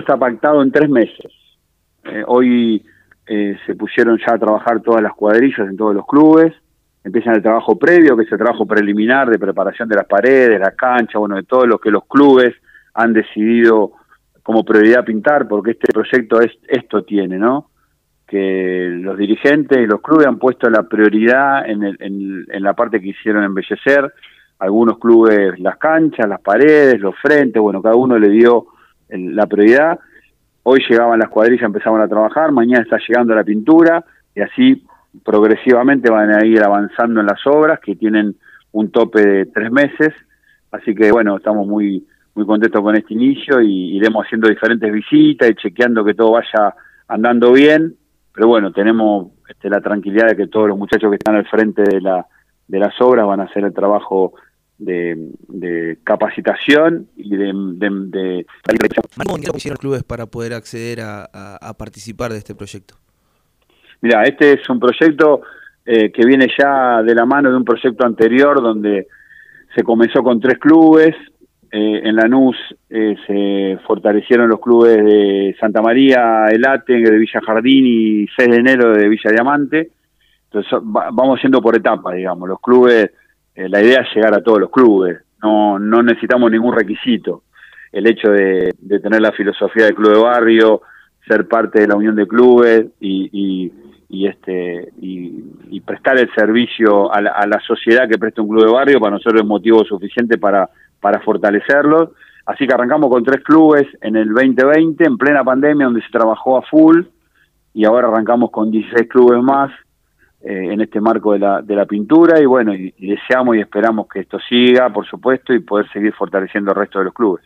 está pactado en tres meses. Eh, hoy eh, se pusieron ya a trabajar todas las cuadrillas en todos los clubes. Empiezan el trabajo previo, que es el trabajo preliminar de preparación de las paredes, la cancha, bueno, de todo lo que los clubes han decidido como prioridad pintar, porque este proyecto es, esto tiene, ¿no? Que los dirigentes y los clubes han puesto la prioridad en, en la parte que hicieron embellecer, algunos clubes las canchas, las paredes, los frentes, bueno, cada uno le dio la prioridad. Hoy llegaban las cuadrillas, empezaban a trabajar, mañana está llegando la pintura y así progresivamente van a ir avanzando en las obras que tienen un tope de tres meses. Así que bueno, estamos muy muy contentos con este inicio y iremos haciendo diferentes visitas y chequeando que todo vaya andando bien. Pero bueno, tenemos este, la tranquilidad de que todos los muchachos que están al frente de, la, de las obras van a hacer el trabajo de, capacitación y de... de, de... ¿Qué hicieron los clubes para poder acceder a, participar de este proyecto? Mira, este es un proyecto eh, que viene ya de la mano de un proyecto anterior donde se comenzó con tres clubes. Eh, en Lanús eh, se fortalecieron los clubes de Santa María, El de Villa Jardín y 6 de enero de Villa Diamante. Entonces vamos yendo por etapas, digamos. Los clubes eh, la idea es llegar a todos los clubes, no, no necesitamos ningún requisito. El hecho de, tener la filosofía del club de barrio, ser parte de la unión de clubes y, y, este y, prestar el servicio a la, sociedad que presta un club de barrio para nosotros es motivo suficiente para, para fortalecerlos. Así que arrancamos con tres clubes en el 2020, en plena pandemia, donde se trabajó a full, y ahora arrancamos con 16 clubes más eh, en este marco de la, de la pintura y bueno, y, deseamos y esperamos que esto siga, por supuesto, y poder seguir fortaleciendo el resto de los clubes.